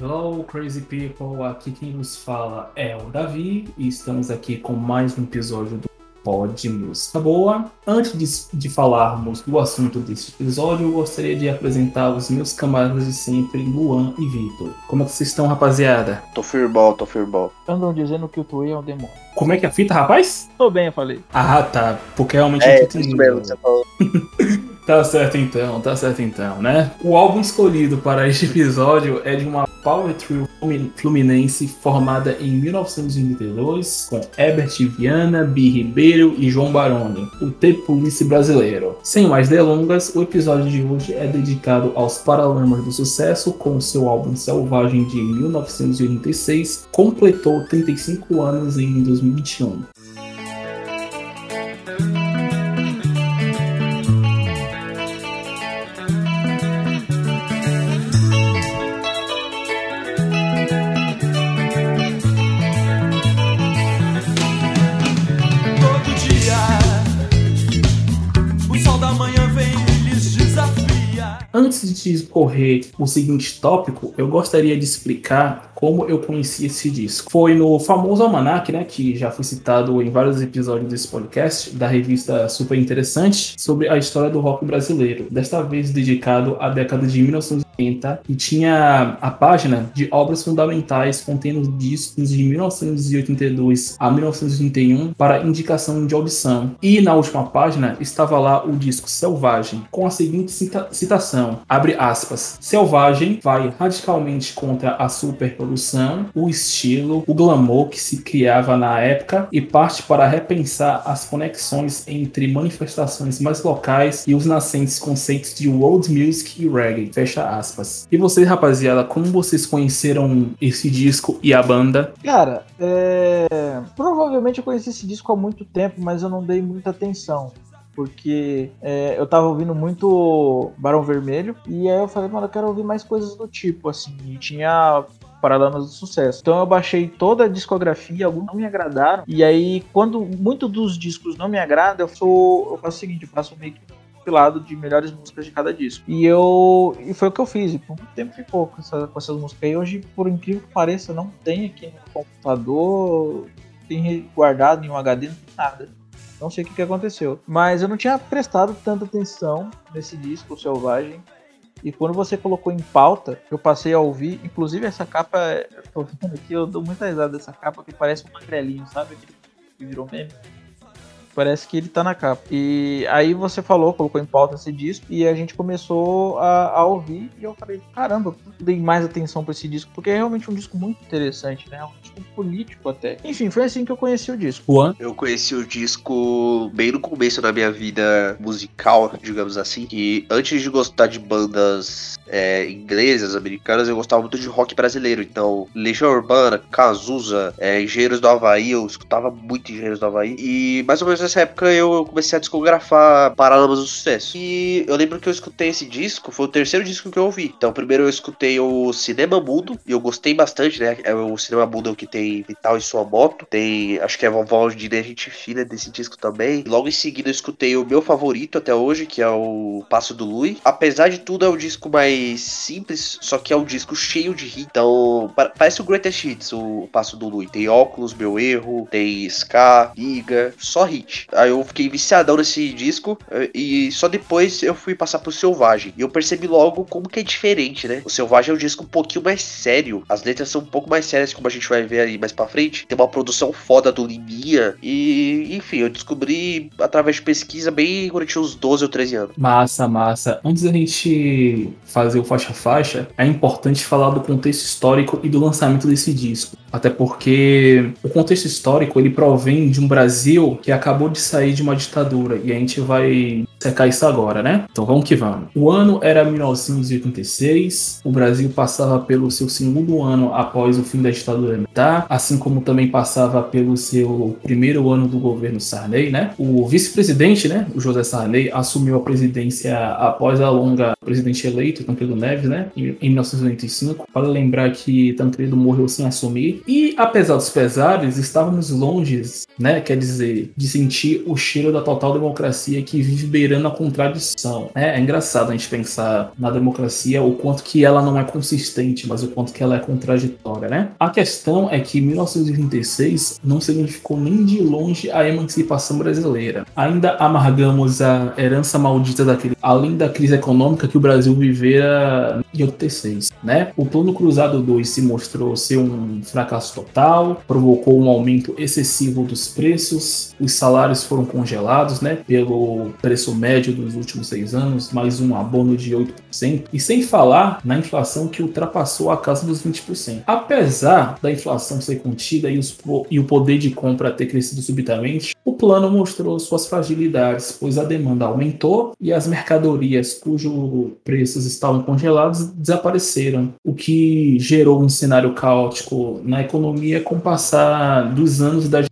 Hello, crazy people! Aqui quem nos fala é o Davi e estamos aqui com mais um episódio do Pod Música Boa. Antes de, de falarmos do assunto deste episódio, eu gostaria de apresentar os meus camaradas de sempre, Luan e Vitor. Como é que vocês estão, rapaziada? Tô firball, tô firball. Andam dizendo que o Tui é um demônio. Como é que é a fita, rapaz? Tô bem, eu falei. Ah, tá. Porque realmente É, eu tô isso mesmo que você falou. Tá certo então, tá certo então, né? O álbum escolhido para este episódio é de uma power trio flumi- fluminense formada em 1982 com Herbert Viana, Bi Ribeiro e João Baroni, o T-Police brasileiro. Sem mais delongas, o episódio de hoje é dedicado aos Paralamas do Sucesso com seu álbum Selvagem de 1986, completou 35 anos em 2021. Antes de discorrer o seguinte tópico, eu gostaria de explicar como eu conheci esse disco. Foi no famoso Almanac, né, que já foi citado em vários episódios desse podcast, da revista Super Interessante, sobre a história do rock brasileiro. Desta vez dedicado à década de 1980, e tinha a página de obras fundamentais contendo discos de 1982 a 1981 para indicação de audição. E na última página estava lá o disco Selvagem, com a seguinte cita- citação, abre aspas, Selvagem vai radicalmente contra a superprodução, o estilo, o glamour que se criava na época e parte para repensar as conexões entre manifestações mais locais e os nascentes conceitos de world music e reggae, fecha aspas. E vocês, rapaziada, como vocês conheceram esse disco e a banda? Cara, é... provavelmente eu conheci esse disco há muito tempo, mas eu não dei muita atenção. Porque é, eu tava ouvindo muito Barão Vermelho. E aí eu falei, mano, eu quero ouvir mais coisas do tipo, assim. E tinha Paralamas do Sucesso. Então eu baixei toda a discografia, alguns não me agradaram. E aí, quando muito dos discos não me agradam, eu, sou, eu faço o seguinte, eu faço meio que compilado de melhores músicas de cada disco. E eu. E foi o que eu fiz. E por muito tempo ficou com, essa- com essas músicas aí. Hoje, por incrível que pareça, não tem aqui no computador, tem guardado em um HD, não tem nada. Não sei o que, que aconteceu. Mas eu não tinha prestado tanta atenção nesse disco, Selvagem. E quando você colocou em pauta, eu passei a ouvir. Inclusive, essa capa, eu tô vendo aqui, eu dou muita risada dessa capa que parece um magrelinho, sabe? Que virou meme. Parece que ele tá na capa. E aí você falou, colocou em pauta esse disco, e a gente começou a, a ouvir, e eu falei, caramba, eu dei mais atenção pra esse disco, porque é realmente um disco muito interessante, né? É um disco político até. Enfim, foi assim que eu conheci o disco. Juan? Eu conheci o disco bem no começo da minha vida musical, digamos assim. E antes de gostar de bandas é, inglesas, americanas, eu gostava muito de rock brasileiro. Então, Legião Urbana, Cazuza, é, Engenheiros do Havaí, eu escutava muito Engenheiros do Havaí. E mais ou menos nessa época eu comecei a discografar Paralamas do Sucesso. E eu lembro que eu escutei esse disco, foi o terceiro disco que eu ouvi. Então, primeiro eu escutei o Cinema Mudo, e eu gostei bastante, né? É o Cinema Mudo o que tem Vital e Sua Moto. Tem, acho que é a Vovó de Gente Fina desse disco também. Logo em seguida eu escutei o meu favorito até hoje, que é o Passo do Lui. Apesar de tudo, é um disco mais simples, só que é um disco cheio de hit. Então, pa- parece o Greatest Hits, o Passo do Lui. Tem óculos, meu erro, tem ska, liga, só hit. Aí eu fiquei viciadão nesse disco eh, e só depois eu fui passar pro Selvagem. E eu percebi logo como que é diferente, né? O Selvagem é um disco um pouquinho mais sério. As letras são um pouco mais sérias, como a gente vai ver aí mais pra frente. Tem uma produção foda do Liminha. E, enfim, eu descobri através de pesquisa bem quando eu tinha uns 12 ou 13 anos. Massa, massa. Antes da gente fazer o faixa-faixa, é importante falar do contexto histórico e do lançamento desse disco. Até porque o contexto histórico ele provém de um Brasil que acabou de sair de uma ditadura e a gente vai secar isso agora, né? Então vamos que vamos. O ano era 1986, o Brasil passava pelo seu segundo ano após o fim da ditadura militar, assim como também passava pelo seu primeiro ano do governo Sarney, né? O vice-presidente, né, o José Sarney, assumiu a presidência após a longa presidente eleito, Tancredo Neves, né, em em 1995. Vale lembrar que Tancredo morreu sem assumir. E apesar dos pesares, estávamos longe, né, quer dizer, de sentir o cheiro da total democracia que vive beirando a contradição. É, é engraçado a gente pensar na democracia o quanto que ela não é consistente, mas o quanto que ela é contraditória, né? A questão é que 1936 não significou nem de longe a emancipação brasileira. Ainda amargamos a herança maldita daquele, além da crise econômica que o Brasil vivera em 86, né? O Plano Cruzado 2 se mostrou ser um fracasso total, provocou um aumento excessivo dos preços, os salários foram congelados, né? Pelo preço médio dos últimos seis anos, mais um abono de 8%, e sem falar na inflação que ultrapassou a casa dos 20%. Apesar da inflação ser contida e, os, e o poder de compra ter crescido subitamente, o plano mostrou suas fragilidades, pois a demanda aumentou e as mercadorias cujos preços estavam congelados desapareceram, o que gerou um cenário caótico na economia com o passar dos anos da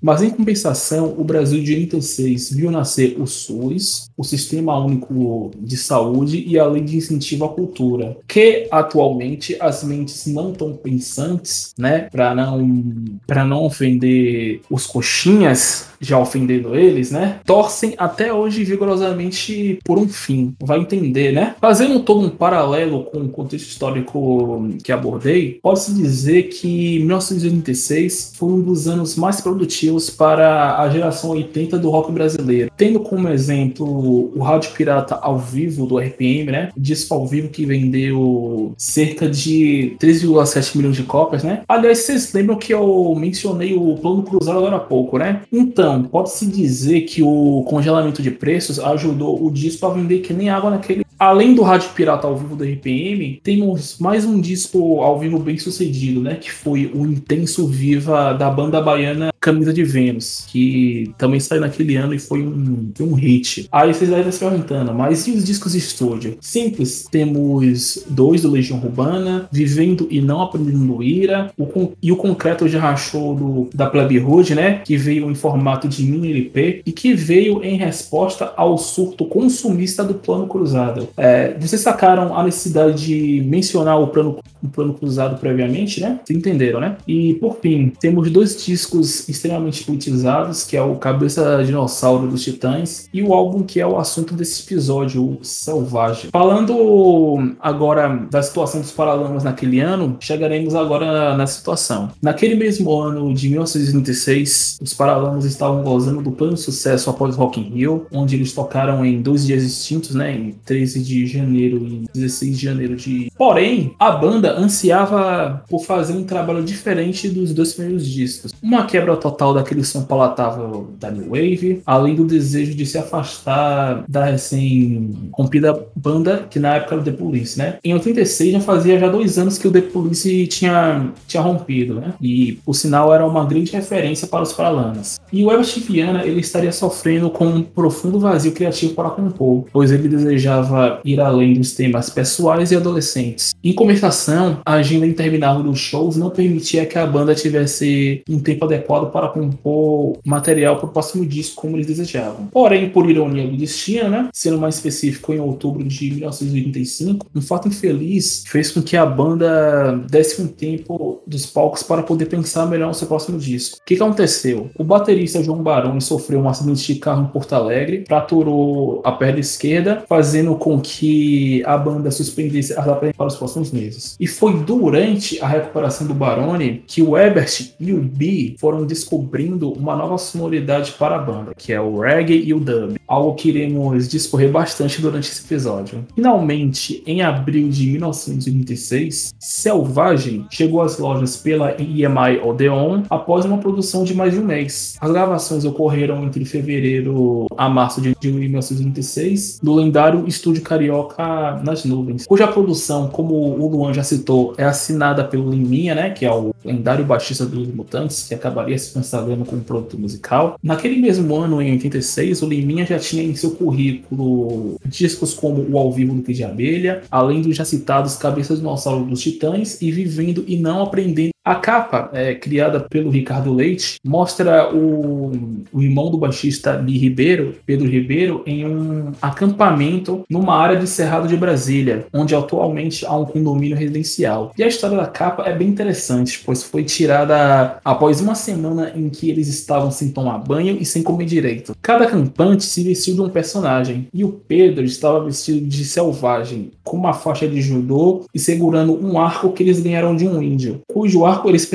Mas em compensação, o Brasil de 86 viu nascer o SUS, o Sistema Único de Saúde e a Lei de Incentivo à Cultura, que atualmente as mentes não tão pensantes, né, para não para não ofender os coxinhas, já ofendendo eles, né, torcem até hoje vigorosamente por um fim. Vai entender, né? Fazendo todo um paralelo com o contexto histórico que abordei, pode-se dizer que 1986 foi um dos anos mais produtivos para a geração 80 do rock brasileiro. Tendo como exemplo o Rádio Pirata ao vivo do RPM, né? Disco ao vivo que vendeu cerca de 3,7 milhões de cópias, né? Aliás, vocês lembram que eu mencionei o plano cruzado agora há pouco, né? Então, pode-se dizer que o congelamento de preços ajudou o disco a vender que nem água naquele Além do Rádio Pirata ao vivo do RPM, temos mais um disco ao vivo bem sucedido, né? Que foi o Intenso Viva da banda baiana Camisa de Vênus, que também saiu naquele ano e foi um, um hit. Aí vocês devem se perguntando, mas e os discos de estúdio? Simples, temos dois do Legião Urbana, Vivendo e Não Aprendendo Ira, o, e o Concreto já rachou do, da Plebe Hood, né? Que veio em formato de mini LP e que veio em resposta ao surto consumista do Plano Cruzado. É, vocês sacaram a necessidade de mencionar o plano, o plano cruzado previamente, né? Vocês entenderam, né? E por fim, temos dois discos extremamente politizados, que é o Cabeça Dinossauro dos Titãs e o álbum que é o assunto desse episódio, o Selvagem. Falando agora da situação dos Paralamas naquele ano, chegaremos agora na situação. Naquele mesmo ano de 1936, os Paralamas estavam gozando do pleno sucesso após Rock in Rio, onde eles tocaram em dois dias distintos, né? Em 13 de janeiro e 16 de janeiro de. Porém, a banda ansiava por fazer um trabalho diferente dos dois primeiros discos. Uma quebra total daquele som palatável da New Wave, além do desejo de se afastar da recém-rompida banda que na época era o The Police, né? Em 86 já fazia já dois anos que o The Police tinha, tinha rompido, né? E o sinal era uma grande referência para os Paralamas. E o Ebert Viana ele estaria sofrendo com um profundo vazio criativo para compor, pois ele desejava ir além dos temas pessoais e adolescentes. Em compensação, a agenda interminável dos shows não permitia que a banda tivesse um tempo adequado para compor material para o próximo disco como eles desejavam. Porém, por ironia do destino, né, sendo mais específico, em outubro de 1985, um fato infeliz fez com que a banda desse um tempo dos palcos para poder pensar melhor no seu próximo disco. O que, aconteceu? O baterista João Baroni sofreu um acidente de carro em Porto Alegre, fraturou a perna esquerda, fazendo com que a banda suspendesse as apresentações para os próximos meses. E foi durante a recuperação do Barone que o Ebert e o B foram descobrindo uma nova sonoridade para a banda, que é o reggae e o dub, algo que iremos discorrer bastante durante esse episódio. Finalmente, em abril de 1986, Selvagem chegou às lojas pela EMI Odeon após uma produção de mais de um mês. As gravações ocorreram entre fevereiro a março de 1986 no lendário estúdio Carioca nas Nuvens, cuja produção, como o Luan já citou, é assinada pelo Liminha, né, que é o lendário baixista dos Mutantes, que acabaria se consagrando como produto musical. Naquele mesmo ano, em 86, o Liminha já tinha em seu currículo discos como o Ao Vivo do de Abelha, além dos já citados Cabeças do Dinossauro dos Titãs e Vivendo e Não Aprendendo A capa, é, criada pelo Ricardo Leite, mostra o, o irmão do baixista Bi Ribeiro, Pedro Ribeiro, em um acampamento numa área de Cerrado de Brasília, onde atualmente há um condomínio residencial. E a história da capa é bem interessante, pois foi tirada após uma semana em que eles estavam sem tomar banho e sem comer direito. Cada acampante se vestiu de um personagem, e o Pedro estava vestido de selvagem, com uma faixa de judô e segurando um arco que eles ganharam de um índio, cujo arco eles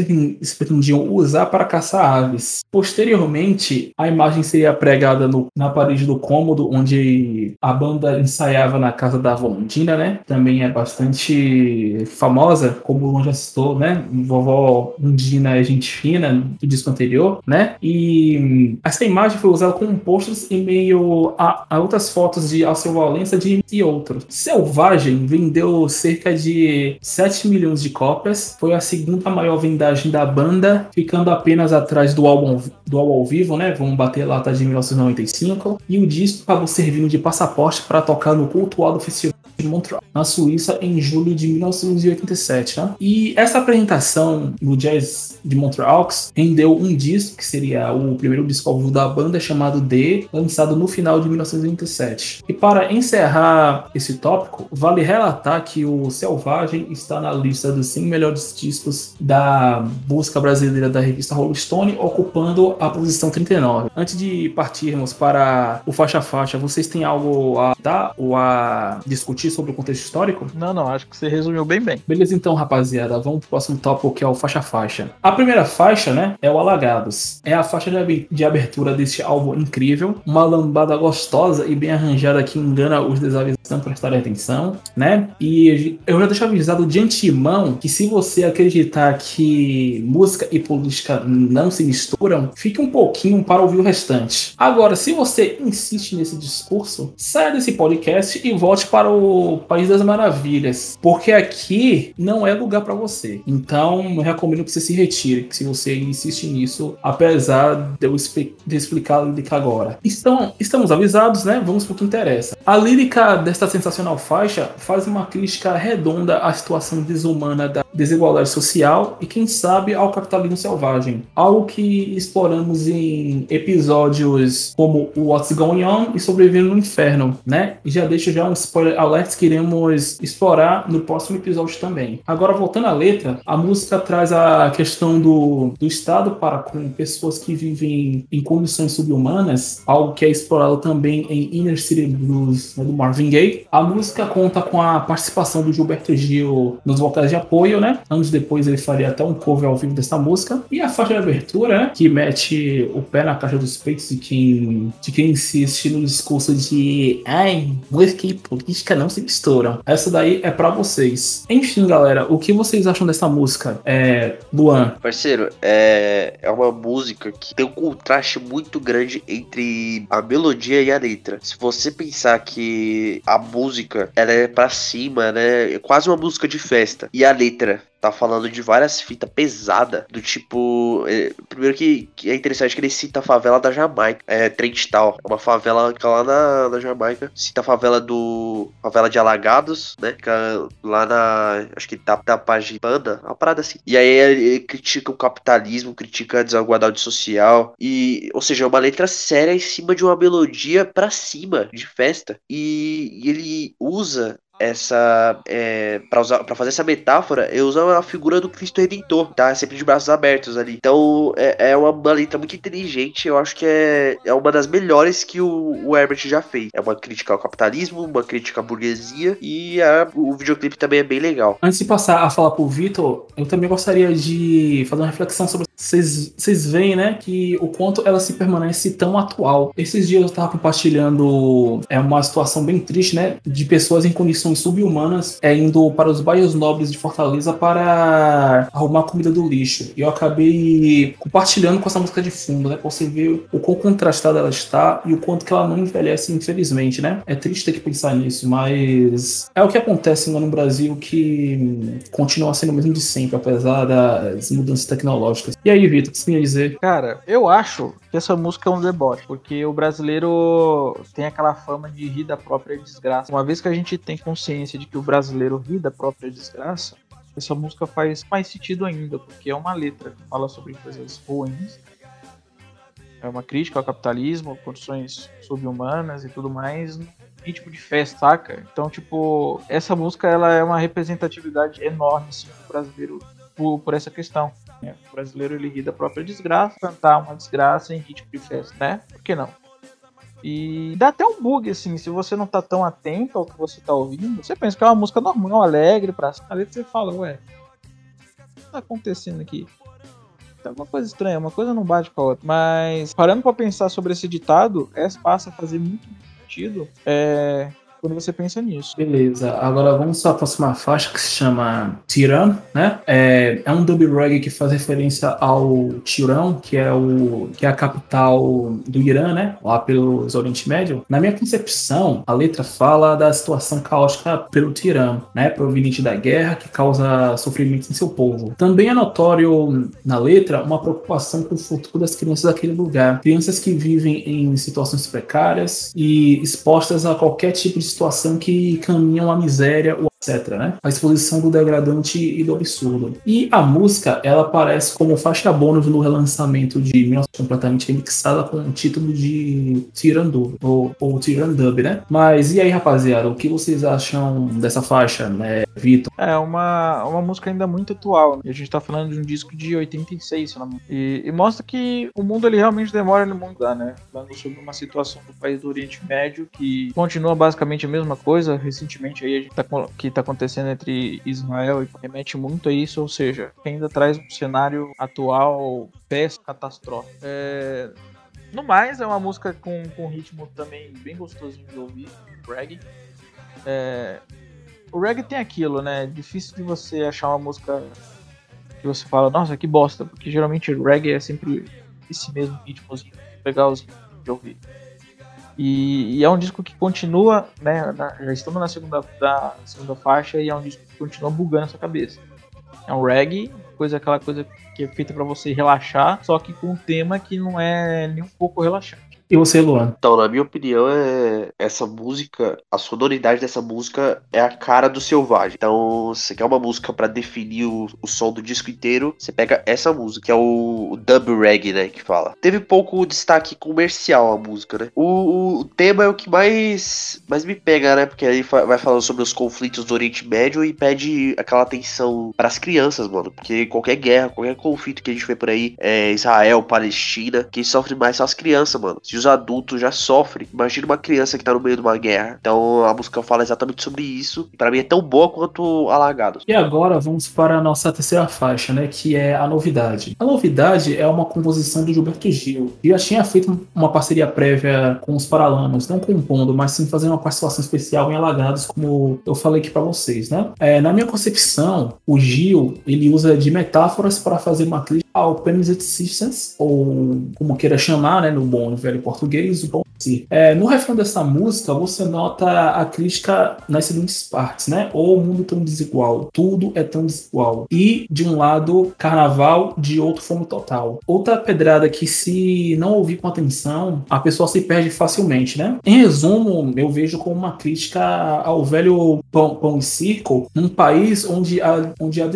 pretendiam usar para caçar aves. Posteriormente, a imagem seria pregada no, na parede do cômodo onde a banda ensaiava na casa da Vondina, né? Também é bastante famosa, como o já citou, né? Vovó Undina é gente fina do disco anterior, né? E essa imagem foi usada como posters em meio a, a outras fotos de Alceu Valença de e outros. Selvagem vendeu cerca de 7 milhões de cópias, foi a segunda maior vendagem da banda, ficando apenas atrás do álbum do álbum ao vivo, né? Vamos bater lá tá de 1995. E o disco acabou servindo de passaporte para tocar no cultuado festival de Montreal, na Suíça, em julho de 1987. Né? E essa apresentação no Jazz de Montreal rendeu um disco, que seria o primeiro disco ao vivo da banda, chamado D, lançado no final de 1987. E para encerrar esse tópico, vale relatar que o Selvagem está na lista dos 100 melhores discos da música brasileira da revista Rolling Stone, ocupando a posição 39. Antes de partirmos para o faixa-faixa, vocês têm algo a dar ou a discutir sobre o contexto histórico? Não, não, acho que você resumiu bem bem. Beleza, então, rapaziada, vamos pro próximo tópico que é o faixa-faixa. A primeira faixa, né, é o Alagados. É a faixa de abertura deste álbum incrível, uma lambada gostosa e bem arranjada que engana os desavisados para prestarem atenção, né? E eu já deixo avisado de antemão que se você acreditar que música e política não se misturam, fique um pouquinho para ouvir o restante. Agora, se você insiste nesse discurso, saia desse podcast e volte para o País das Maravilhas, porque aqui não é lugar para você. Então, eu recomendo que você se retire, se você insiste nisso, apesar de eu explicar a lírica agora. Então, estamos avisados, né? Vamos para o que interessa. A lírica desta sensacional faixa faz uma crítica redonda à situação desumana da desigualdade social e, quem sabe, ao capitalismo selvagem. Algo que exploramos em episódios como o What's Going On e Sobrevivendo no Inferno, né? E já deixo já um spoiler alert que iremos explorar no próximo episódio também. Agora, voltando à letra, a música traz a questão do, do Estado para com pessoas que vivem em condições subhumanas, algo que é explorado também em Inner City Blues né, do Marvin Gaye. A música conta com a participação do Gilberto Gil nos vocais de apoio, né? Anos depois ele faria até um cover ao vivo dessa música. E a faixa de abertura, né? Que mete o pé na caixa dos peitos de quem, de quem insiste no discurso de ai, música e política não se misturam. Essa daí é para vocês. Enfim, galera, o que vocês acham dessa música? É, Luan. Parceiro, é, é uma música que tem um contraste muito grande entre a melodia e a letra. Se você pensar que a música ela é para cima, né? É quase uma música de festa. E a letra tá falando de várias fitas pesadas, do tipo. É, primeiro que, que, é interessante que ele cita a favela da Jamaica, é Trent Town, é uma favela que lá na, na Jamaica, cita a favela do. favela de Alagados, né? Que é lá na. acho que da, da Pagipanda, uma parada assim. E aí ele, ele critica o capitalismo, critica a desigualdade social, e. ou seja, é uma letra séria em cima de uma melodia pra cima, de festa. E, e ele usa essa é, para usar para fazer essa metáfora eu uso a figura do Cristo Redentor tá? Sempre de braços abertos ali. Então é, é uma, uma letra muito inteligente eu acho que é, é uma das melhores que o, o Herbert já fez. É uma crítica ao capitalismo uma crítica à burguesia e a, o videoclipe também é bem legal. Antes de passar a falar pro Vitor eu também gostaria de fazer uma reflexão sobre vocês veem né que o quanto ela se permanece tão atual esses dias eu tava compartilhando é uma situação bem triste né de pessoas em condições condições subhumanas é, indo para os bairros nobres de Fortaleza para arrumar comida do lixo. E eu acabei compartilhando com essa música de fundo, né? Pra você ver o quão contrastada ela está e o quanto que ela não envelhece, infelizmente, né? É triste ter que pensar nisso, mas é o que acontece no Brasil que continua sendo o mesmo de sempre, apesar das mudanças tecnológicas. E aí, Vitor, o que você ia dizer? Cara, eu acho que essa música é um deboche, porque o brasileiro tem aquela fama de rir da própria desgraça. Uma vez que a gente tem consciência de que o brasileiro ri da própria desgraça, essa música faz mais sentido ainda, porque é uma letra que fala sobre coisas ruins. É uma crítica ao capitalismo, condições subhumanas e tudo mais, ritmo de festa, saca? Então, tipo, essa música ela é uma representatividade enorme assim, pro brasileiro por, por essa questão. Né? O brasileiro ele ri da própria desgraça, cantar uma desgraça em ritmo de festa, né? Por que não? E dá até um bug, assim, se você não tá tão atento ao que você tá ouvindo, você pensa que é uma música normal, alegre, pra cima, você fala, ué, o que tá acontecendo aqui? Tem alguma coisa estranha, uma coisa não bate com a outra. Mas, parando pra pensar sobre esse ditado, essa passa a fazer muito sentido. É, quando você pensa nisso. Beleza, agora vamos para a próxima faixa que se chama Tiran, né? É, é um dub reggae que faz referência ao Tirão, que é, o, que é a capital do Irã, né? Lá pelo Oriente Médio. Na minha concepção, a letra fala da situação caótica pelo Tirã, né? Proveniente da guerra que causa sofrimento em seu povo. Também é notório na letra uma preocupação com o futuro das crianças daquele lugar. Crianças que vivem em situações precárias e expostas a qualquer tipo de situação que caminham à miséria etc, né? A exposição do degradante e do absurdo. E a música, ela aparece como faixa bônus no relançamento de 19 completamente remixada com o título de Tirandub, ou, ou Tirandub, né? Mas e aí, rapaziada, o que vocês acham dessa faixa, né, Vitor? É uma, uma música ainda muito atual. Né? A gente tá falando de um disco de 86, se não. E, e mostra que o mundo ele realmente demora a mudar, né? Falando sobre uma situação do país do Oriente Médio que continua basicamente a mesma coisa. Recentemente aí a gente tá que tá acontecendo entre Israel e remete muito a isso, ou seja, ainda traz um cenário atual péssimo, catastrófico. É... No mais, é uma música com, com ritmo também bem gostosinho de ouvir, reggae. É... O reggae tem aquilo, né? É difícil de você achar uma música que você fala, nossa, que bosta, porque geralmente reggae é sempre esse mesmo ritmozinho legalzinho de ouvir. E, e, é um disco que continua, né? Na, já estamos na segunda, da segunda faixa e é um disco que continua bugando essa cabeça. É um reggae, coisa aquela coisa que é feita para você relaxar, só que com um tema que não é nem um pouco relaxante. E você, Luan? Então, na minha opinião, é essa música, a sonoridade dessa música é a cara do selvagem. Então, você quer uma música para definir o, o, som do disco inteiro, você pega essa música, que é o, o dub reggae, né, que fala. Teve pouco destaque comercial a música, né? O, o, tema é o que mais, mais me pega, né? Porque aí vai falando sobre os conflitos do Oriente Médio e pede aquela atenção para as crianças, mano. Porque qualquer guerra, qualquer conflito que a gente vê por aí, é Israel, Palestina, quem sofre mais são as crianças, mano. Se os adultos já sofrem, imagina uma criança que tá no meio de uma guerra. Então a música fala exatamente sobre isso. Para mim é tão boa quanto Alagados. E agora vamos para a nossa terceira faixa, né? Que é a novidade. A novidade é uma composição do Gilberto Gil. que já tinha feito uma parceria prévia com os Paralamas, não compondo, mas sim fazendo uma participação especial em Alagados, como eu falei aqui para vocês, né? É, na minha concepção, o Gil ele usa de metáforas para fazer uma crítica ao Penis Systems, ou como queira chamar, né, no bom e velho português, o bom si. É, no refrão dessa música, você nota a crítica nas seguintes partes, né? O mundo tão desigual, tudo é tão desigual. E, de um lado, carnaval, de outro, fome total. Outra pedrada que, se não ouvir com atenção, a pessoa se perde facilmente, né? Em resumo, eu vejo como uma crítica ao velho pão, pão e circo, num país onde a, onde, a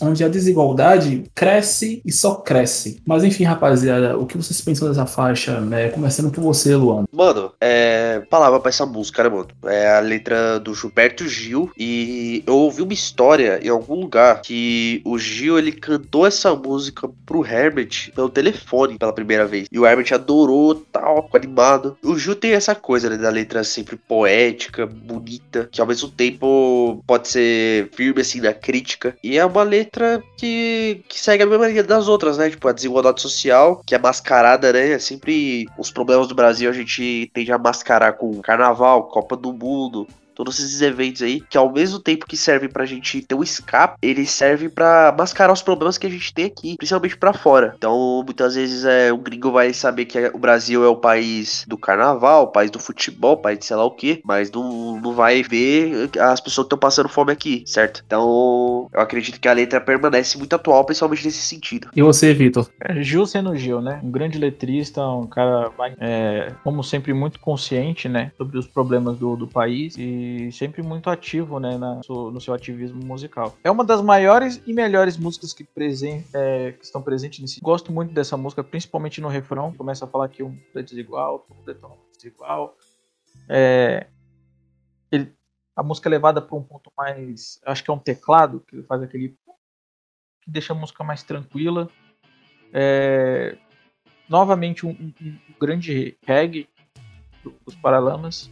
onde a desigualdade cresce e só cresce. Mas enfim, rapaziada, o que vocês pensam dessa faixa? Né? Começando por você, Luan. Mano, é. Palavra pra essa música, né, mano? É a letra do Gilberto Gil. E eu ouvi uma história em algum lugar que o Gil ele cantou essa música pro Herbert pelo telefone pela primeira vez. E o Herbert adorou, tal, animado. O Gil tem essa coisa, né, da letra sempre poética, bonita, que ao mesmo tempo pode ser firme assim na crítica. E é uma letra que, que segue a mesma linha das outras, né? Tipo, a desigualdade social, que é mascarada, né? É sempre os problemas do Brasil a gente tende a mascarar com carnaval, Copa do Mundo, todos esses eventos aí, que ao mesmo tempo que servem pra gente ter um escape, eles servem para mascarar os problemas que a gente tem aqui, principalmente para fora. Então, muitas vezes é, o gringo vai saber que o Brasil é o país do carnaval, o país do futebol, o país de sei lá o que, mas não, não vai ver as pessoas que estão passando fome aqui, certo? Então, eu acredito que a letra permanece muito atual, principalmente nesse sentido. E você, Vitor? É, Gil sendo Gil, né? Um grande letrista, um cara, é, como sempre, muito consciente, né? Sobre os problemas do, do país e sempre muito ativo, né, na, no seu ativismo musical. É uma das maiores e melhores músicas que, presen é, que estão presentes nesse. Gosto muito dessa música, principalmente no refrão. Começa a falar que um é desigual, tudo é desigual. É, ele, a música é levada para um ponto mais. Acho que é um teclado, que faz aquele. que deixa a música mais tranquila. É, novamente, um, um, um grande reggae dos Paralamas.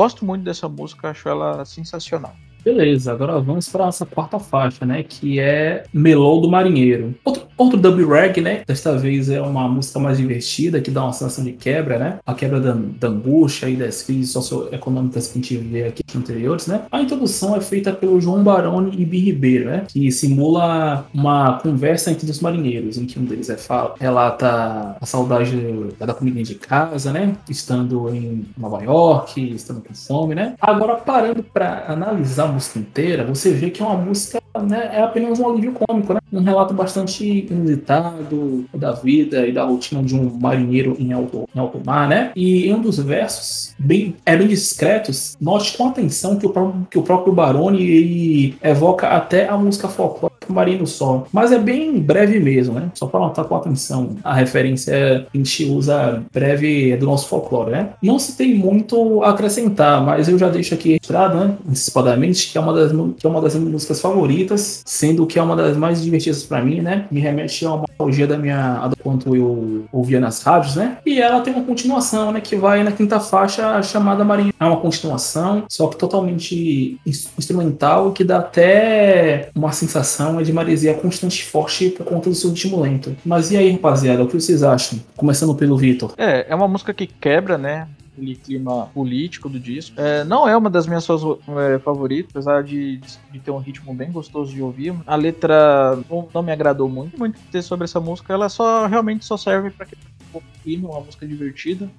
Gosto muito dessa música, acho ela sensacional. Beleza, agora vamos para nossa quarta faixa, né? Que é Melô do Marinheiro. Outro dub rag, né? Desta vez é uma música mais divertida, que dá uma sensação de quebra, né? A quebra da, da angústia e das crises socioeconômicas que a gente vê aqui anteriores, né? A introdução é feita pelo João Baroni e Bi Ribeiro, né? Que simula uma conversa entre os marinheiros, em que um deles é fala, relata a saudade da comida de casa, né? Estando em Nova York, estando com fome, né? Agora, parando para analisar música inteira, você vê que é uma música, né, é apenas um alívio cômico, né? Um relato bastante inusitado da vida e da rotina de um marinheiro em alto, em alto mar, né? E em um dos versos, bem, é bem discretos, note com atenção que o próprio, que o próprio Baroni ele evoca até a música folclórica Marino Sol. Mas é bem breve mesmo, né? Só para notar com atenção. A referência a gente usa breve do nosso folclore, né? Não se tem muito a acrescentar, mas eu já deixo aqui registrado, né? Antecipadamente, que é uma das, que é uma das minhas músicas favoritas, sendo que é uma das mais divertidas para mim, né? Me remete a uma nostalgia da minha. quanto eu ouvia nas rádios, né? E ela tem uma continuação, né? Que vai na quinta faixa chamada Marinha. É uma continuação, só que totalmente instrumental, que dá até uma sensação de maresia constante e forte por conta do seu ritmo lento. Mas e aí, rapaziada, o que vocês acham? Começando pelo Vitor. É, é uma música que quebra, né? Aquele clima político do disco. É, não é uma das minhas é, favoritas, apesar de, de, ter um ritmo bem gostoso de ouvir. A letra não, não me agradou muito. Muito ter sobre essa música, ela só realmente só serve para um pouco clima, uma música divertida,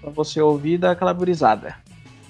para você ouvir dar aquela brisada.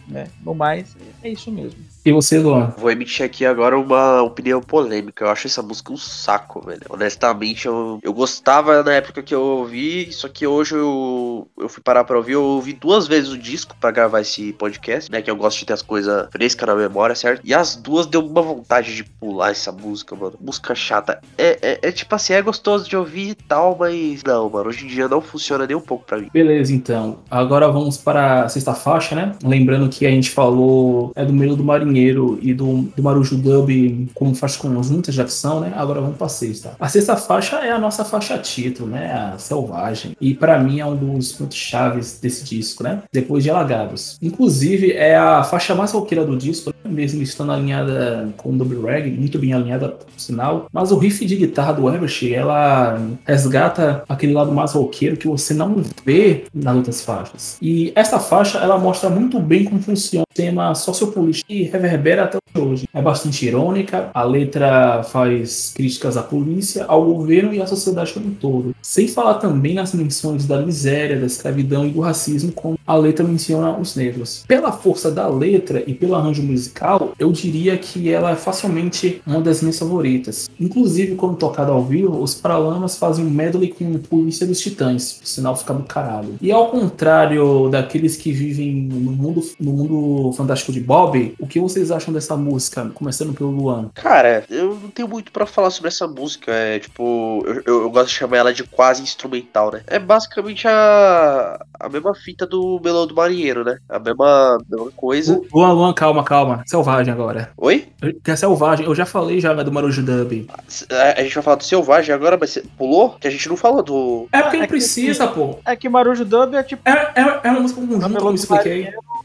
Né? No mais, é isso mesmo. E você, Luan? Vou emitir aqui agora uma opinião polêmica. Eu acho essa música um saco, velho. Honestamente, eu, eu gostava na época que eu ouvi, só que hoje eu, eu fui parar pra ouvir. Eu ouvi duas vezes o disco para gravar esse podcast, né? Que eu gosto de ter as coisas frescas na memória, certo? E as duas deu uma vontade de pular essa música, mano. Música chata. É, é, é tipo assim, é gostoso de ouvir e tal, mas não, mano. Hoje em dia não funciona nem um pouco pra mim. Beleza, então. Agora vamos para a sexta faixa, né? Lembrando que a gente falou é do meio do Marinho Marinheiro e do, do Marujo Dub como faixa conjunta de ação, né? Agora vamos pra sexta. A sexta faixa é a nossa faixa título, né? A Selvagem. E para mim é um dos pontos chaves desse disco, né? Depois de Alagados. Inclusive, é a faixa mais roqueira do disco, né? mesmo estando alinhada com o Double Rag, muito bem alinhada, por sinal. Mas o riff de guitarra do Eversh, ela resgata aquele lado mais roqueiro que você não vê nas outras faixas. E essa faixa, ela mostra muito bem como funciona o tema sociopolítico e reverbera até hoje. É bastante irônica, a letra faz críticas à polícia, ao governo e à sociedade como um todo. Sem falar também nas menções da miséria, da escravidão e do racismo, como a letra menciona os negros. Pela força da letra e pelo arranjo musical, eu diria que ela é facilmente uma das minhas favoritas. Inclusive, quando tocada ao vivo, os Paralamas fazem um medley com Polícia dos Titãs, o sinal fica do caralho. E ao contrário daqueles que vivem no mundo, no mundo fantástico de Bob, o que vocês acham dessa música? Começando pelo Luan. Cara, eu não tenho muito para falar sobre essa música. É tipo, eu, eu, eu, gosto de chamar ela de quase instrumental, né? É basicamente a, a mesma fita do Melão do Marinheiro, né? A mesma, mesma coisa. Luan, Luan, calma, calma. Selvagem agora. Oi? Que é selvagem. Eu já falei já do Marujo Dub. A, a, gente vai falar do Selvagem agora, mas você pulou? Que a gente não falou do. É porque ah, é precisa, que, pô. É que Marujo Dub é tipo. É, é, é uma música conjunta, como eu expliquei. Com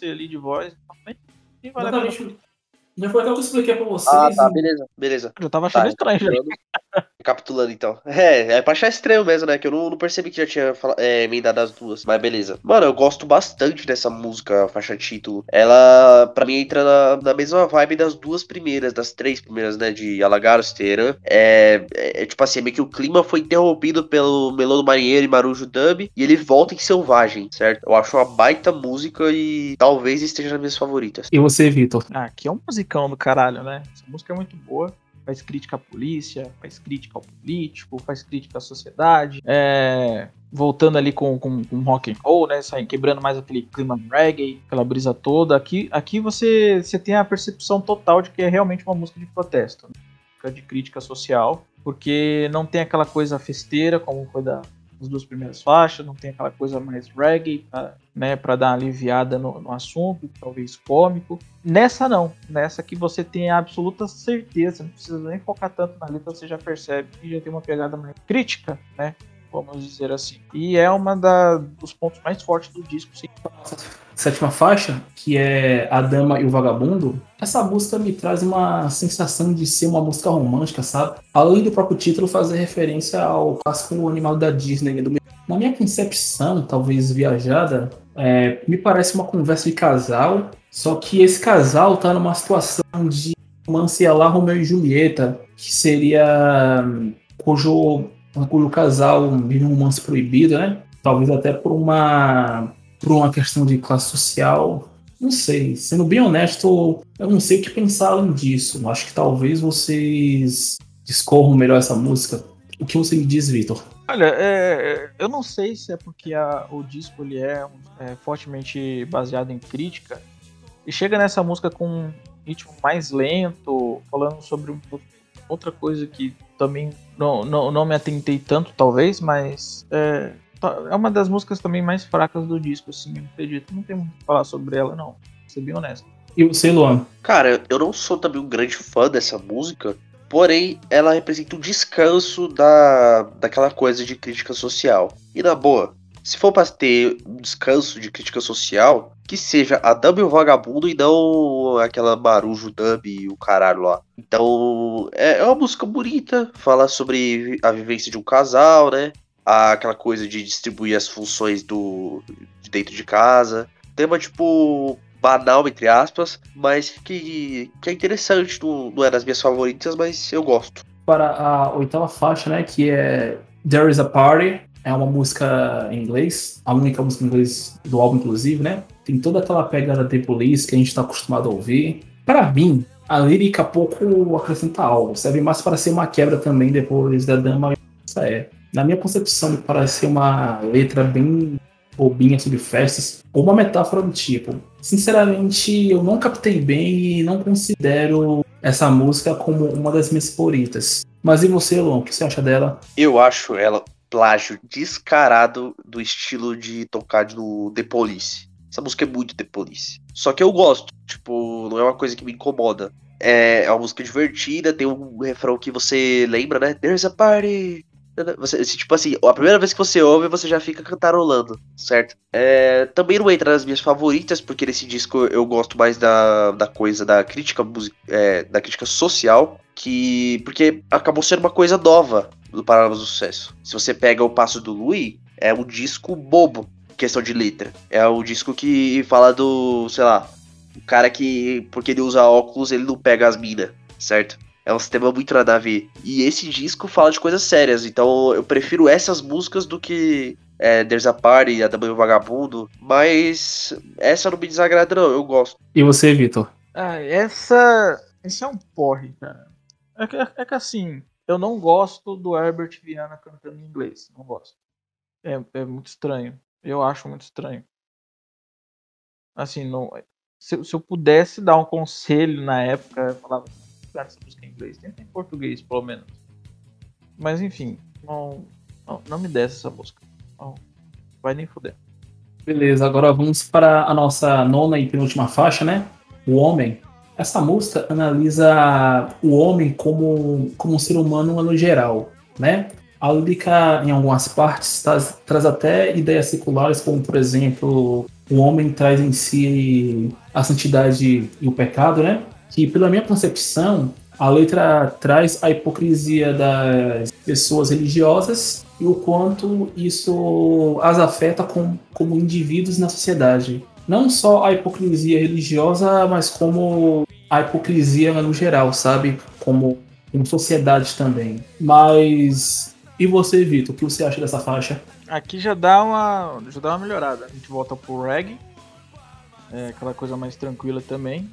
pixel ali de voz. E vale Exatamente. Já foi até o que eu expliquei pra vocês. Ah, tá, beleza, beleza. Eu tava achando tá, estranho, já. Recapitulando então. É, é pra achar estranho mesmo, né? Que eu não, não percebi que já tinha é, emendado as duas. Mas beleza. Mano, eu gosto bastante dessa música, faixa título. Ela, pra mim, entra na, na mesma vibe das duas primeiras, das três primeiras, né? De Alagaros, Teherã. É, é, é, tipo assim, é meio que o clima foi interrompido pelo Melô do Marinheiro e Marujo Dub. E ele volta em Selvagem, certo? Eu acho uma baita música e talvez esteja nas minhas favoritas. E você, Vitor? Ah, aqui é um musicão do caralho, né? Essa música é muito boa faz crítica à polícia, faz crítica ao político, faz crítica à sociedade. É... voltando ali com, com, com rock and roll, né? Quebrando mais aquele clima reggae, aquela brisa toda. Aqui, aqui você, você tem a percepção total de que é realmente uma música de protesto, né? de crítica social, porque não tem aquela coisa festeira como foi da, das duas primeiras faixas, não tem aquela coisa mais reggae, pra, né, para dar uma aliviada no, no, assunto, talvez cômico. Nessa não, nessa que você tem a absoluta certeza, não precisa nem focar tanto na letra, você já percebe que já tem uma pegada mais crítica, né? vamos dizer assim. E é uma da, dos pontos mais fortes do disco, sim. Sétima faixa, que é A Dama e o Vagabundo, essa música me traz uma sensação de ser uma música romântica, sabe? Além do próprio título fazer referência ao clássico animal da Disney. Do... Na minha concepção, talvez viajada, é, me parece uma conversa de casal, só que esse casal tá numa situação de romance lá Romeu e Julieta, que seria cujo cujo casal vive um romance proibido, né? Talvez até por uma, por uma questão de classe social. Não sei, sendo bem honesto, eu não sei o que pensar além disso. Acho que talvez vocês discorram melhor essa música. O que você me diz, Vitor? Olha, é, eu não sei se é porque a, o disco ele é, é, fortemente baseado em crítica e chega nessa música com um ritmo mais lento, falando sobre outra coisa que também não, não, não me atentei tanto, talvez, mas é, é uma das músicas também mais fracas do disco, assim, eu acredito. Não tem muito que falar sobre ela, não, pra ser bem honesto. E você, Luan? Cara, eu não sou também um grande fã dessa música, porém ela representa um descanso da, daquela coisa de crítica social. E na boa, se for pra ter um descanso de crítica social, que seja a Dub e o Vagabundo e não aquela Marujo Dub e o caralho lá. Então, é, é uma música bonita, fala sobre a vivência de um casal, né? Aquela coisa de distribuir as funções do de dentro de casa. Tema, tipo, banal, entre aspas, mas que, que é interessante, não, não é das minhas favoritas, mas eu gosto. Para a oitava faixa, né, que é There is a Party, é uma música em inglês, a única música em inglês do álbum, inclusive, né? Tem toda aquela pegada de police que a gente está acostumado a ouvir. Para mim, a lírica pouco acrescenta algo, serve mais para ser uma quebra também depois da dama. Essa é. Na minha concepção, parece ser uma letra bem bobinha sobre festas, ou uma metáfora do tipo. Sinceramente, eu não captei bem e não considero essa música como uma das minhas favoritas. Mas e você, Luan, o que você acha dela? Eu acho ela plágio descarado do estilo de tocar do The Police. Essa música é muito The Police. Só que eu gosto, tipo, não é uma coisa que me incomoda. É, é uma música divertida, tem um refrão que você lembra, né? There's a party. Você, tipo assim, a primeira vez que você ouve, você já fica cantarolando, certo? É, também não entra nas minhas favoritas, porque nesse disco eu gosto mais da, da coisa da crítica, é, da crítica social, que. Porque acabou sendo uma coisa nova do Parábolas do Sucesso. Se você pega o Passo do Louis, é um disco bobo, questão de letra. É o disco que fala do, sei lá, o cara que, porque ele usa óculos, ele não pega as minas, certo? É um sistema muito nada a ver. E esse disco fala de coisas sérias, então eu prefiro essas músicas do que é, There's a Party, a W Vagabundo, mas essa não me desagrada não, eu gosto. E você, Vitor? Ah, essa... Esse é um porre, cara. É que, é que assim, eu não gosto do Herbert Viana cantando em inglês. Não gosto. É, é muito estranho. Eu acho muito estranho. Assim, não, se, se eu pudesse dar um conselho na época, eu falava, cara, essa música em inglês, tenta em português, pelo menos. Mas enfim, não, não, não me desce essa música. Não, vai nem foder. Beleza, agora vamos para a nossa nona e penúltima faixa, né? O Homem. Essa música analisa o homem como, como um ser humano no geral, né? A lírica, em algumas partes, traz, traz até ideias seculares, como, por exemplo, o homem traz em si a santidade e o pecado, né? Que, pela minha concepção, a letra traz a hipocrisia das pessoas religiosas e o quanto isso as afeta com, como indivíduos na sociedade. Não só a hipocrisia religiosa, mas como a hipocrisia no geral, sabe? Como em sociedade também. Mas e você, Vitor, o que você acha dessa faixa? Aqui já dá uma, já dá uma melhorada. A gente volta pro reggae, é aquela coisa mais tranquila também.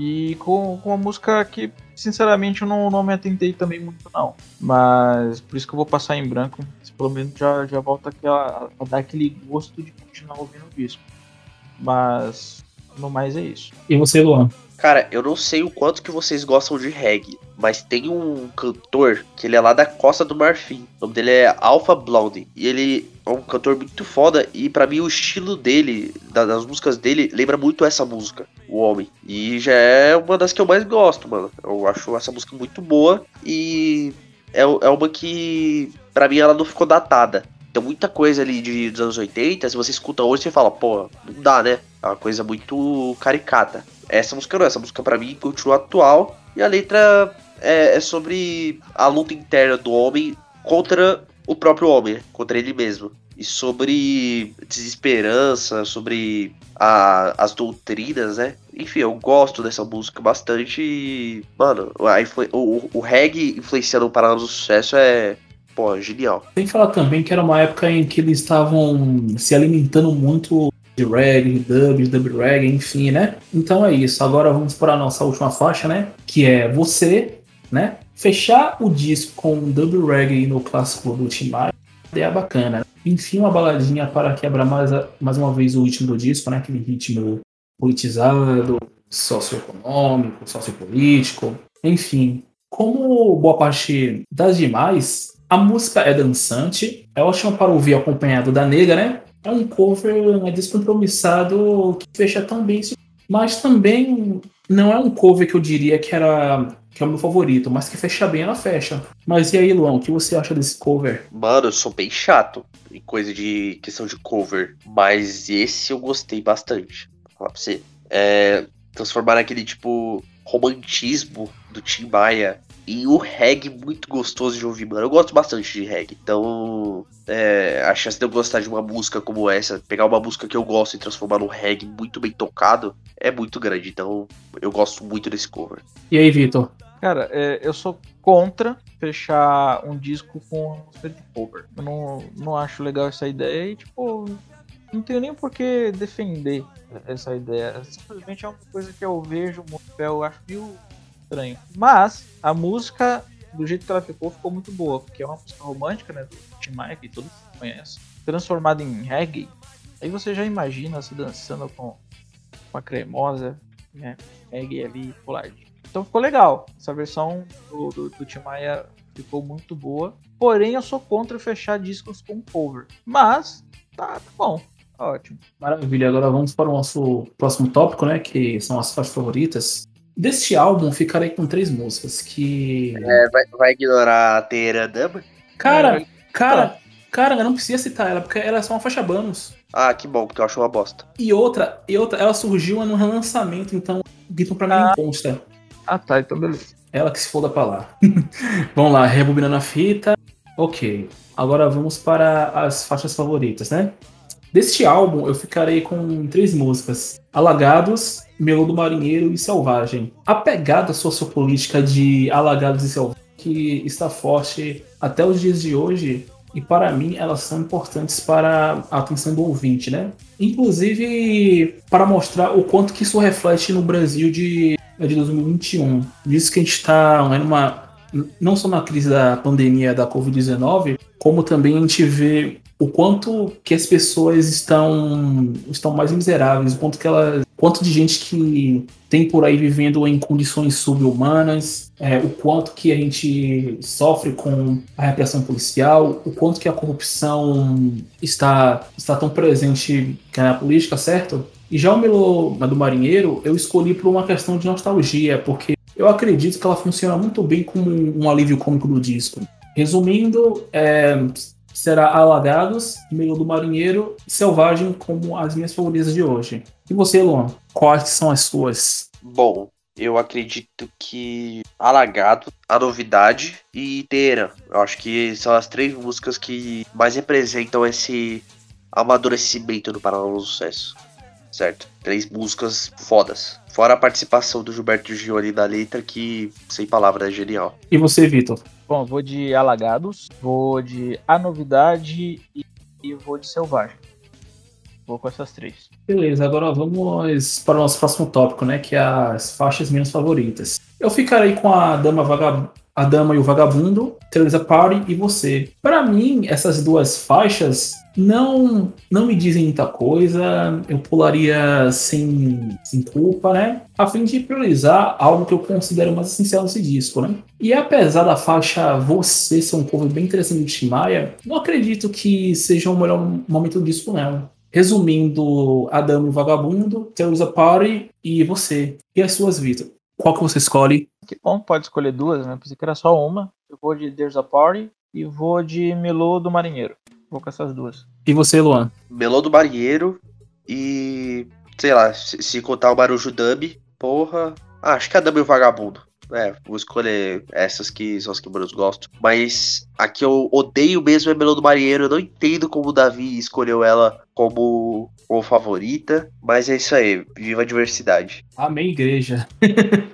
E com, com uma música que, sinceramente, eu não, não me atentei também muito, não. Mas por isso que eu vou passar em branco. Pelo menos já, já volta a, a dar aquele gosto de continuar ouvindo o disco. Mas, no mais, é isso. E você, Luan? Cara, eu não sei o quanto que vocês gostam de reggae, mas tem um cantor que ele é lá da Costa do Marfim. O nome dele é Alpha Blondy. E ele é um cantor muito foda. E para mim o estilo dele, das músicas dele, lembra muito essa música, O Homem. E já é uma das que eu mais gosto, mano. Eu acho essa música muito boa. E é, é uma que, para mim, ela não ficou datada. Tem muita coisa ali de, dos anos 80, se você escuta hoje, você fala, pô, não dá, né? É uma coisa muito caricata. Essa música não, essa música para mim continua atual. E a letra é, é, sobre a luta interna do homem contra o próprio homem, contra ele mesmo. E sobre desesperança, sobre a, as doutrinas, né? Enfim, eu gosto dessa música bastante. E, mano, a, o, o reggae influenciando o Parada do Sucesso é, pô, genial. Tem que falar também que era uma época em que eles estavam se alimentando muito de reggae, dub, dub reggae, enfim, né? Então é isso. Agora vamos para a nossa última faixa, né? Que é Você, né? Fechar o disco com dub reggae no clássico do Tim Maia é bacana. Enfim, uma baladinha para quebrar mais, mais uma vez o ritmo do disco, né? Aquele ritmo politizado, socioeconômico, sociopolítico, enfim. Como boa parte das demais, a música é dançante, é ótima para ouvir acompanhado da nega, né? É um cover né, descompromissado que fecha tão bem, mas também não é um cover que eu diria que era que é o meu favorito, mas que fecha bem, ela fecha. Mas e aí, Luan, o que você acha desse cover? Mano, eu sou bem chato em coisa de questão de cover, mas esse eu gostei bastante. Vou falar pra você. É, transformar aquele tipo romantismo do Tim Maia e o reggae muito gostoso de ouvir, mano. Eu gosto bastante de reggae. Então, é, a chance de eu gostar de uma música como essa, pegar uma música que eu gosto e transformar num reggae muito bem tocado, é muito grande. Então, eu gosto muito desse cover. E aí, Vitor? Cara, é, eu sou contra fechar um disco com música de cover. Eu não, não acho legal essa ideia e, tipo, não tenho nem por que defender essa ideia. Simplesmente é uma coisa que eu vejo muito, eu acho meio estranho. Mas a música, do jeito que ela ficou, ficou muito boa, porque é uma música romântica, né? Do Tim Maia, que todo mundo conhece. Transformada em reggae. Aí você já imagina se dançando com uma cremosa, né? Reggae ali, coladinho. Então ficou legal. Essa versão do, do, do Tim Maia ficou muito boa. Porém, eu sou contra fechar discos com cover. Mas, tá, tá bom. Ótimo. Maravilha. Agora vamos para o nosso próximo tópico, né? Que são as faixas favoritas. Deste álbum, ficarei com três músicas que. É, vai, vai ignorar a Teira Dama? Cara, é, cara, tá. cara, não precisa citar ela, porque ela é só uma faixa bônus. Ah, que bom, porque eu acho uma bosta. E outra, e outra, ela surgiu no relançamento, então Guiton pra ah. mim consta. Ah tá, então beleza. Ela que se foda pra lá. vamos lá, rebobinando a fita. Ok. Agora vamos para as faixas favoritas, né? Deste álbum, eu ficarei com três músicas: Alagados, Melô do Marinheiro e Selvagem. A pegada sociopolítica de Alagados e Selvagem que está forte até os dias de hoje e para mim elas são importantes para a atenção do ouvinte, né? Inclusive para mostrar o quanto que isso reflete no Brasil de, de 2021. Visto que a gente está numa não só na crise da pandemia da Covid-19, como também a gente vê o quanto que as pessoas estão estão mais miseráveis, o quanto que elas, quanto de gente que tem por aí vivendo em condições subhumanas, é, o quanto que a gente sofre com a repressão policial, o quanto que a corrupção está está tão presente na política, certo? E já o Melo do Marinheiro eu escolhi por uma questão de nostalgia, porque eu acredito que ela funciona muito bem como um alívio cômico do disco. Resumindo, é, será Alagados, Meio do Marinheiro e Selvagem como as minhas favoritas de hoje. E você, Luan? Quais são as suas? Bom, eu acredito que Alagado, A Novidade e Teira. Eu acho que são as três músicas que mais representam esse amadurecimento do Paralelo do Sucesso. Certo? Três músicas fodas. Fora a participação do Gilberto Gioli da letra, que, sem palavras, é genial. E você, Vitor? Bom, vou de Alagados, vou de A Novidade e, e vou de Selvagem. Vou com essas três. Beleza, agora vamos para o nosso próximo tópico, né? Que é as faixas minhas favoritas. Eu ficarei com a Dama Vagab... A Dama e o Vagabundo, Teresa Party e você. Para mim, essas duas faixas não não me dizem muita coisa. Eu pularia sem, sem culpa, né? A fim de priorizar algo que eu considero mais essencial nesse disco, né? E apesar da faixa Você ser um cover bem interessante de Tim Maia, não acredito que seja o melhor momento do disco, não. Resumindo, Adamo e o Vagabundo, Teresa Party e você. E as suas vidas. Qual que você escolhe? Que bom, pode escolher duas, né? Pensei que era só uma. Eu vou de There's a Party e vou de Melô do Marinheiro. Vou com essas duas. E você, Luan? Melô do Marinheiro e. Sei lá, se, se contar o Marujo Dub, porra. Ah, acho que é a Dub e o Vagabundo. É, vou escolher essas que são as que eu menos gosto. Mas a que eu odeio mesmo é Melô do Marinheiro. Eu não entendo como o Davi escolheu ela como, como favorita. Mas é isso aí. Viva a diversidade. Amém, igreja.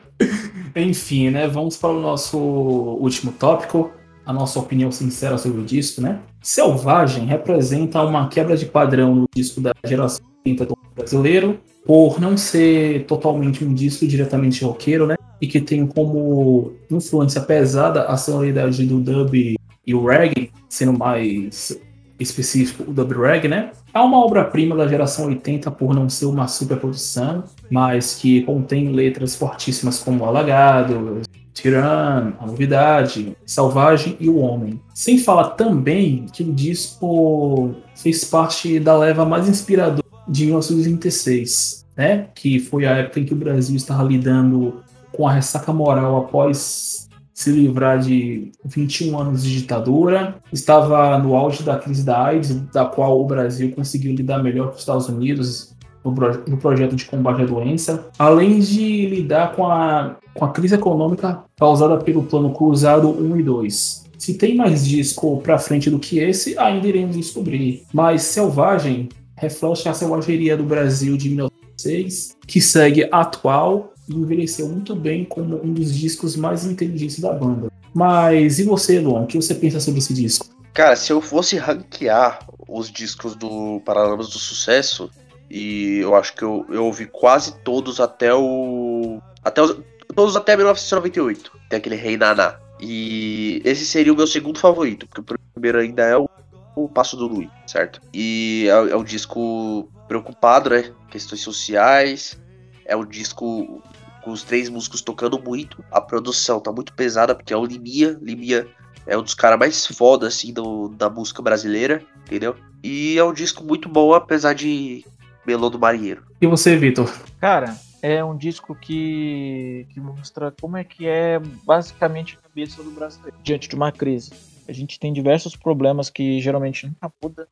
Enfim, né? Vamos para o nosso último tópico. A nossa opinião sincera sobre o disco, né? Selvagem representa uma quebra de padrão no disco da geração 80 do brasileiro, por não ser totalmente um disco diretamente roqueiro, né? E que tem como influência pesada a sonoridade do dub e o reggae, sendo mais específico o reggae, né? É uma obra-prima da geração 80 por não ser uma superprodução, mas que contém letras fortíssimas como Alagado, Tiran, A Novidade, Selvagem e O Homem. Sem falar também que o disco fez parte da leva mais inspiradora de 1936, né? Que foi a época em que o Brasil estava lidando com a ressaca moral após se livrar de 21 anos de ditadura, estava no auge da crise da AIDS, da qual o Brasil conseguiu lidar melhor que os Estados Unidos no, pro- no projeto de combate à doença, além de lidar com a, com a crise econômica causada pelo Plano Cruzado 1 e 2. Se tem mais disco pra frente do que esse, ainda iremos descobrir. Mas Selvagem reflete a selvageria do Brasil de 1906, que segue atual envelheceu muito bem como um dos discos mais inteligentes da banda. Mas e você, Luan? O que você pensa sobre esse disco? Cara, se eu fosse ranquear os discos do Paralamas do Sucesso, e eu acho que eu, eu ouvi quase todos até o. Até os, todos até 1998. Tem aquele Rei Naná. E esse seria o meu segundo favorito, porque o primeiro ainda é o, o Passo do Lui, certo? E é, é um disco preocupado, né? Questões sociais. É um disco com os três músicos tocando muito. A produção tá muito pesada, porque é o Limia. Limia é um dos caras mais foda, assim, do, da música brasileira, entendeu? E é um disco muito bom, apesar de Melô do Marinheiro. E você, Vitor? Cara, é um disco que, que mostra como é que é basicamente a cabeça do brasileiro diante de uma crise. A gente tem diversos problemas que geralmente nunca muda.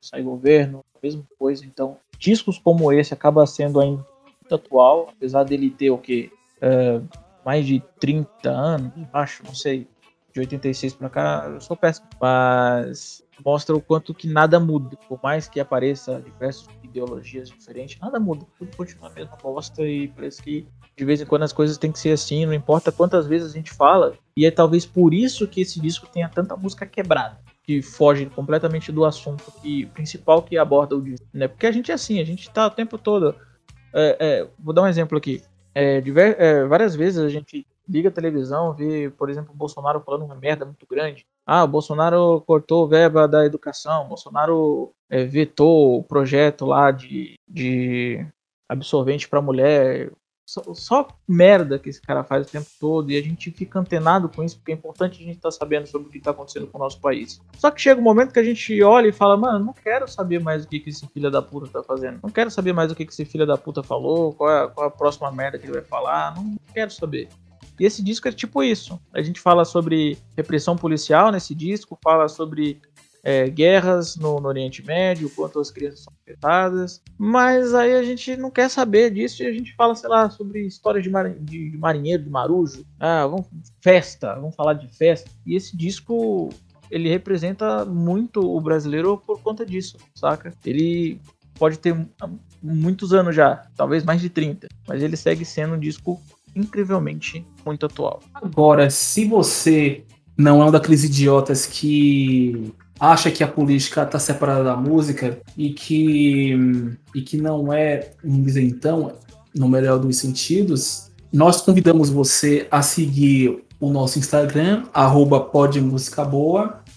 Sai governo, a mesma coisa. Então, discos como esse acaba sendo ainda atual, apesar dele ter o que mais de 30 anos, acho, não sei, de 86 pra cá, eu sou péssimo, mas mostra o quanto que nada muda, por mais que apareça diversas ideologias diferentes, nada muda, tudo continua a mesma bosta e parece que de vez em quando as coisas têm que ser assim, não importa quantas vezes a gente fala, e é talvez por isso que esse disco tenha tanta música quebrada, que foge completamente do assunto que, principal que aborda o disco, né? Porque a gente é assim, a gente tá o tempo todo. É, é, vou dar um exemplo aqui. É, diver- é, várias vezes a gente liga a televisão, vê, por exemplo, o Bolsonaro falando uma merda muito grande. Ah, o Bolsonaro cortou verba da educação, o Bolsonaro é, vetou o projeto lá de, de absorvente para mulher. Só, só merda que esse cara faz o tempo todo e a gente fica antenado com isso, porque é importante a gente estar sabendo sobre o que está acontecendo com o nosso país. Só que chega um momento que a gente olha e fala, mano, não quero saber mais o que, que esse filho da puta tá fazendo. Não quero saber mais o que, que esse filho da puta falou, qual é, qual é a próxima merda que ele vai falar. Não quero saber. E esse disco é tipo isso. A gente fala sobre repressão policial nesse disco, fala sobre é, guerras no, no Oriente Médio, quanto as crianças são afetadas. Mas aí a gente não quer saber disso e a gente fala, sei lá, sobre história de, mari- de- de marinheiro, de marujo. Ah, vamos festa, vamos falar de festa. E esse disco ele representa muito o brasileiro por conta disso, saca? Ele pode ter muitos anos já, talvez mais de 30, mas ele segue sendo um disco incrivelmente muito atual. Agora, se você não é um daqueles idiotas que acha que a política está separada da música e que, e que não é um isentão, no melhor dos sentidos, nós convidamos você a seguir o nosso Instagram, arroba.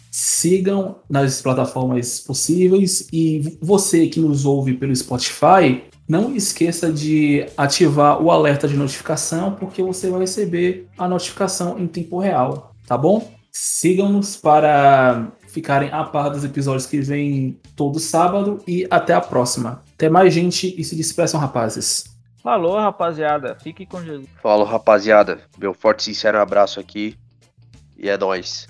Sigam nas plataformas possíveis e você que nos ouve pelo Spotify, não esqueça de ativar o alerta de notificação, porque você vai receber a notificação em tempo real, tá bom? Sigam-nos para ficarem a par dos episódios que vêm todo sábado e até a próxima. Até mais, gente, e se despeçam, rapazes. Falou, rapaziada. Fique com Jesus. Fala, rapaziada. Meu forte e sincero abraço aqui. E é nóis.